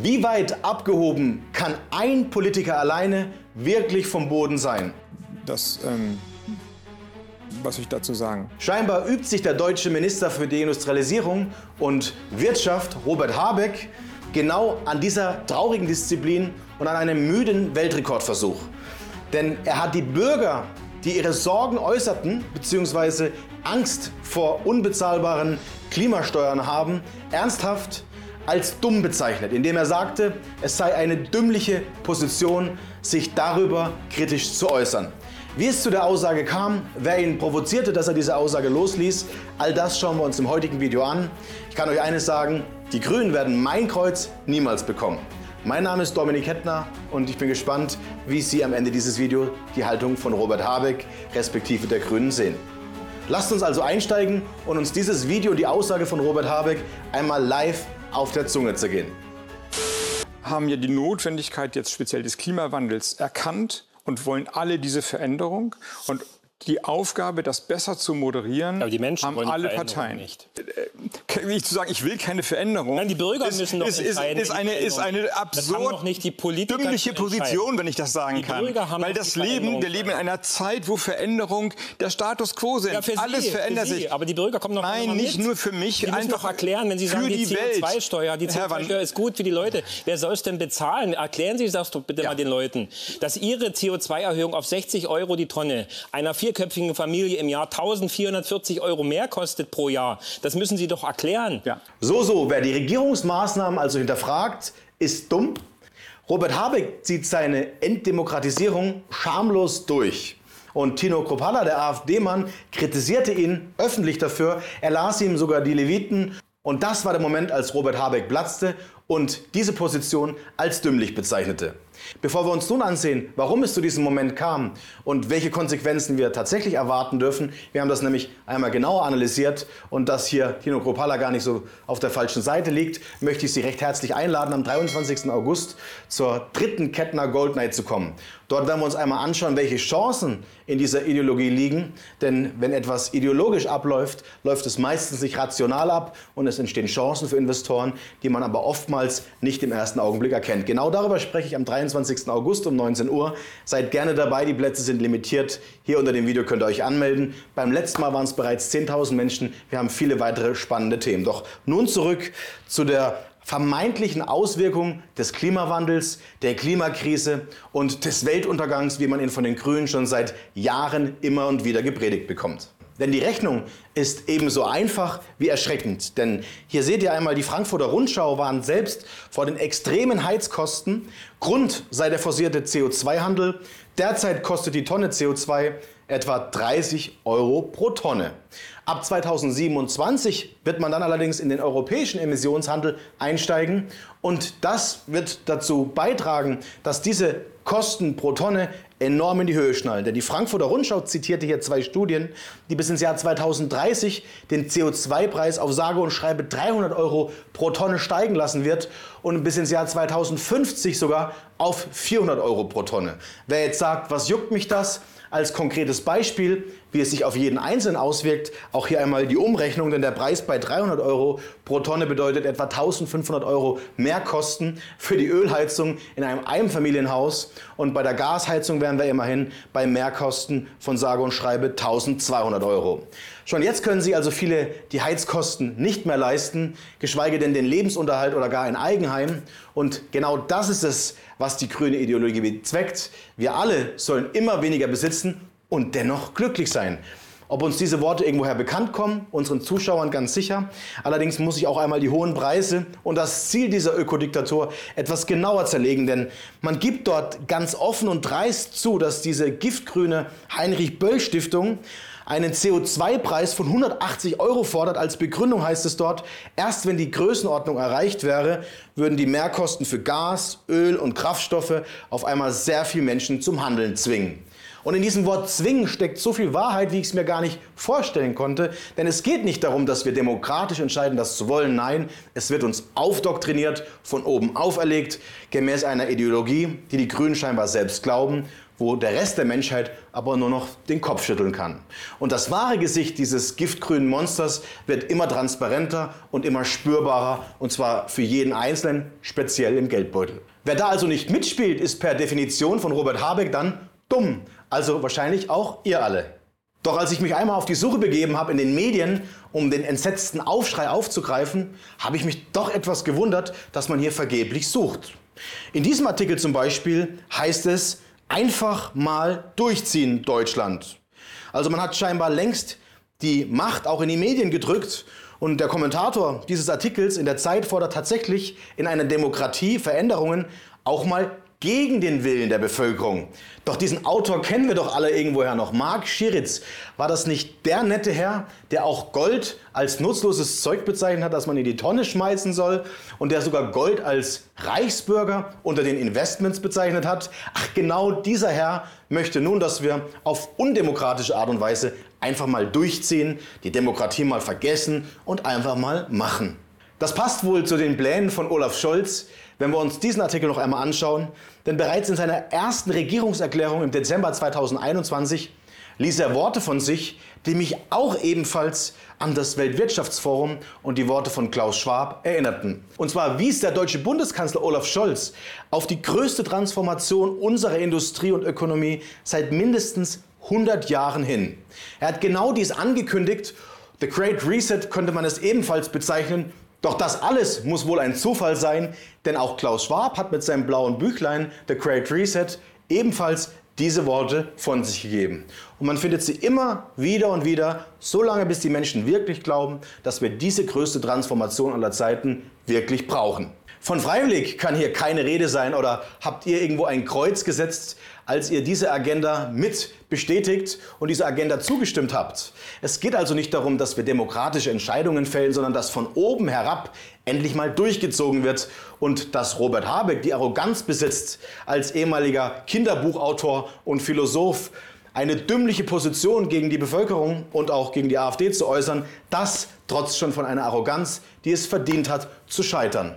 Wie weit abgehoben kann ein Politiker alleine wirklich vom Boden sein? Das, ähm, was ich dazu sagen? Scheinbar übt sich der deutsche Minister für Deindustrialisierung und Wirtschaft, Robert Habeck, genau an dieser traurigen Disziplin und an einem müden Weltrekordversuch. Denn er hat die Bürger, die ihre Sorgen äußerten bzw. Angst vor unbezahlbaren Klimasteuern haben, ernsthaft als dumm bezeichnet, indem er sagte, es sei eine dümmliche Position, sich darüber kritisch zu äußern. Wie es zu der Aussage kam, wer ihn provozierte, dass er diese Aussage losließ, all das schauen wir uns im heutigen Video an. Ich kann euch eines sagen, die Grünen werden mein Kreuz niemals bekommen. Mein Name ist Dominik Hettner und ich bin gespannt, wie Sie am Ende dieses Videos die Haltung von Robert Habeck respektive der Grünen sehen. Lasst uns also einsteigen und uns dieses Video und die Aussage von Robert Habeck einmal live auf der Zunge zergehen. Haben ja die Notwendigkeit jetzt speziell des Klimawandels erkannt und wollen alle diese Veränderung. Und die Aufgabe, das besser zu moderieren, Aber die Menschen haben alle Parteien. nicht. Äh, Wie ich zu sagen, ich will keine Veränderung. Nein, die Bürger ist, müssen doch ist, entscheiden. ist eine, ist eine absurd nicht dümmliche. Position, wenn ich das sagen Die kann. Weil das Leben, wir leben in einer Zeit, wo Veränderung der Status quo sind. Ja, für Alles Sie, verändert Sie. sich. Aber die Bürger kommen noch Nein, nicht mit. nur für mich. Die müssen doch erklären, wenn Sie sagen, die, die Welt. CO2-Steuer, die Herr Van- CO2-Steuer ist gut für die Leute. Wer soll es denn bezahlen? Erklären Sie das doch bitte Ja. mal den Leuten, dass Ihre CO2-Erhöhung auf 60 Euro die Tonne einer vierköpfigen Familie im Jahr 1440 Euro mehr kostet pro Jahr. Das müssen Sie doch erklären. Ja. So, so, wer die Regierungsmaßnahmen also hinterfragt, ist dumm. Robert Habeck zieht seine Entdemokratisierung schamlos durch. Und Tino Kropala, der AfD-Mann, kritisierte ihn öffentlich dafür. Er las ihm sogar die Leviten. Und das war der Moment, als Robert Habeck platzte und diese Position als dümmlich bezeichnete. Bevor wir uns nun ansehen, warum es zu diesem Moment kam und welche Konsequenzen wir tatsächlich erwarten dürfen, wir haben das nämlich einmal genauer analysiert und dass hier Tino Kropala gar nicht so auf der falschen Seite liegt, möchte ich Sie recht herzlich einladen, am 23. August zur dritten Kettner Gold Night zu kommen. Dort werden wir uns einmal anschauen, welche Chancen in dieser Ideologie liegen. Denn wenn etwas ideologisch abläuft, läuft es meistens nicht rational ab und es entstehen Chancen für Investoren, die man aber oftmals nicht im ersten Augenblick erkennt. Genau darüber spreche ich am 23. August um 19 Uhr. Seid gerne dabei, die Plätze sind limitiert. Hier unter dem Video könnt ihr euch anmelden. Beim letzten Mal waren es bereits 10.000 Menschen. Wir haben viele weitere spannende Themen. Doch nun zurück zu der vermeintlichen Auswirkungen des Klimawandels, der Klimakrise und des Weltuntergangs, wie man ihn von den Grünen schon seit Jahren immer und wieder gepredigt bekommt. Denn die Rechnung ist ebenso einfach wie erschreckend. Denn hier seht ihr einmal, die Frankfurter Rundschau warnt selbst vor den extremen Heizkosten. Grund sei der forcierte CO2-Handel. Derzeit kostet die Tonne CO2 etwa 30 Euro pro Tonne. Ab 2027 wird man dann allerdings in den europäischen Emissionshandel einsteigen und das wird dazu beitragen, dass diese Kosten pro Tonne enorm in die Höhe schnallen. Denn die Frankfurter Rundschau zitierte hier zwei Studien, die bis ins Jahr 2030 den CO2-Preis auf sage und schreibe 300 Euro pro Tonne steigen lassen wird und bis ins Jahr 2050 sogar auf 400 Euro pro Tonne. Wer jetzt sagt, was juckt mich das? Als konkretes Beispiel, wie es sich auf jeden Einzelnen auswirkt, auch hier einmal die Umrechnung, denn der Preis bei 300 Euro pro Tonne bedeutet etwa 1500 Euro Mehrkosten für die Ölheizung in einem Einfamilienhaus und bei der Gasheizung wären wir immerhin bei Mehrkosten von sage und schreibe 1200 Euro. Schon jetzt können Sie also viele die Heizkosten nicht mehr leisten, geschweige denn den Lebensunterhalt oder gar ein Eigenheim. Und genau das ist es, was die grüne Ideologie bezweckt. Wir alle sollen immer weniger besitzen und dennoch glücklich sein. Ob uns diese Worte irgendwoher bekannt kommen, unseren Zuschauern ganz sicher. Allerdings muss ich auch einmal die hohen Preise und das Ziel dieser Ökodiktatur etwas genauer zerlegen, denn man gibt dort ganz offen und dreist zu, dass diese giftgrüne Heinrich-Böll-Stiftung einen CO2-Preis von 180 Euro fordert. Als Begründung heißt es dort, erst wenn die Größenordnung erreicht wäre, würden die Mehrkosten für Gas, Öl und Kraftstoffe auf einmal sehr viele Menschen zum Handeln zwingen. Und in diesem Wort zwingen steckt so viel Wahrheit, wie ich es mir gar nicht vorstellen konnte. Denn es geht nicht darum, dass wir demokratisch entscheiden, das zu wollen. Nein, es wird uns aufdoktriniert, von oben auferlegt, gemäß einer Ideologie, die die Grünen scheinbar selbst glauben wo der Rest der Menschheit aber nur noch den Kopf schütteln kann. Und das wahre Gesicht dieses giftgrünen Monsters wird immer transparenter und immer spürbarer, und zwar für jeden Einzelnen, speziell im Geldbeutel. Wer da also nicht mitspielt, ist per Definition von Robert Habeck dann dumm. Also wahrscheinlich auch ihr alle. Doch als ich mich einmal auf die Suche begeben habe in den Medien, um den entsetzten Aufschrei aufzugreifen, habe ich mich doch etwas gewundert, dass man hier vergeblich sucht. In diesem Artikel zum Beispiel heißt es, einfach mal durchziehen, Deutschland. Also man hat scheinbar längst die Macht auch in die Medien gedrückt und der Kommentator dieses Artikels in der Zeit fordert tatsächlich in einer Demokratie Veränderungen auch mal gegen den Willen der Bevölkerung. Doch diesen Autor kennen wir doch alle irgendwoher noch. Mark Schiritz. War das nicht der nette Herr, der auch Gold als nutzloses Zeug bezeichnet hat, das man in die Tonne schmeißen soll und der sogar Gold als Reichsbürger unter den Investments bezeichnet hat? Ach, genau dieser Herr möchte nun, dass wir auf undemokratische Art und Weise einfach mal durchziehen, die Demokratie mal vergessen und einfach mal machen. Das passt wohl zu den Plänen von Olaf Scholz, wenn wir uns diesen Artikel noch einmal anschauen, denn bereits in seiner ersten Regierungserklärung im Dezember 2021 ließ er Worte von sich, die mich auch ebenfalls an das Weltwirtschaftsforum und die Worte von Klaus Schwab erinnerten. Und zwar wies der deutsche Bundeskanzler Olaf Scholz auf die größte Transformation unserer Industrie und Ökonomie seit mindestens 100 Jahren hin. Er hat genau dies angekündigt. The Great Reset könnte man es ebenfalls bezeichnen doch das alles muss wohl ein Zufall sein, denn auch Klaus Schwab hat mit seinem blauen Büchlein The Great Reset ebenfalls diese Worte von sich gegeben. Und man findet sie immer wieder und wieder, so lange bis die Menschen wirklich glauben, dass wir diese größte Transformation aller Zeiten wirklich brauchen. Von freiwillig kann hier keine Rede sein oder habt ihr irgendwo ein Kreuz gesetzt, als ihr diese Agenda mit bestätigt und dieser Agenda zugestimmt habt. Es geht also nicht darum, dass wir demokratische Entscheidungen fällen, sondern dass von oben herab endlich mal durchgezogen wird und dass Robert Habeck die Arroganz besitzt, als ehemaliger Kinderbuchautor und Philosoph eine dümmliche Position gegen die Bevölkerung und auch gegen die AfD zu äußern, das trotzt schon von einer Arroganz, die es verdient hat zu scheitern.